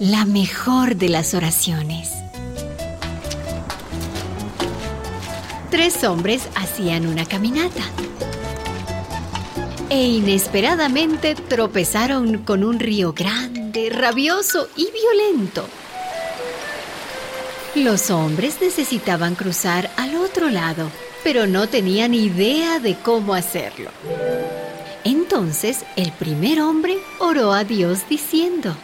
la mejor de las oraciones. Tres hombres hacían una caminata e inesperadamente tropezaron con un río grande, rabioso y violento. Los hombres necesitaban cruzar al otro lado, pero no tenían idea de cómo hacerlo. Entonces el primer hombre oró a Dios diciendo,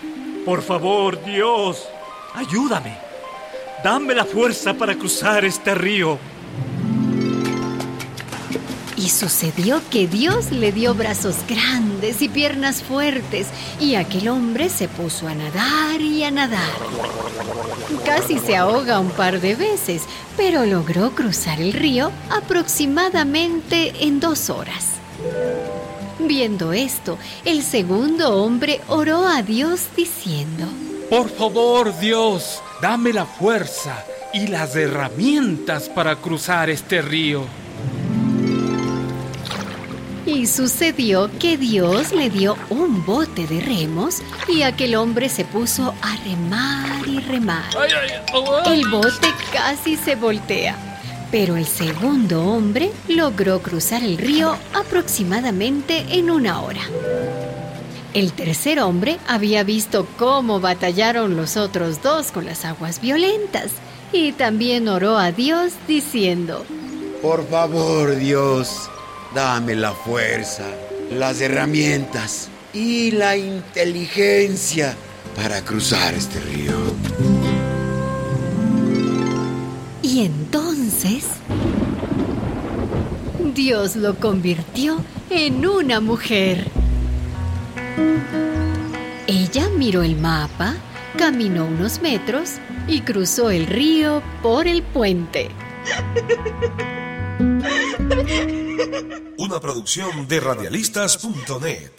Por favor, Dios, ayúdame. Dame la fuerza para cruzar este río. Y sucedió que Dios le dio brazos grandes y piernas fuertes, y aquel hombre se puso a nadar y a nadar. Casi se ahoga un par de veces, pero logró cruzar el río aproximadamente en dos horas. Viendo esto, el segundo hombre oró a Dios diciendo, Por favor, Dios, dame la fuerza y las herramientas para cruzar este río. Y sucedió que Dios le dio un bote de remos y aquel hombre se puso a remar y remar. El bote casi se voltea, pero el segundo hombre logró cruzar el río aproximadamente en una hora. El tercer hombre había visto cómo batallaron los otros dos con las aguas violentas y también oró a Dios diciendo, Por favor, Dios, dame la fuerza, las herramientas y la inteligencia para cruzar este río. Y entonces Dios lo convirtió en una mujer. Ella miró el mapa, caminó unos metros y cruzó el río por el puente. Una producción de radialistas.net.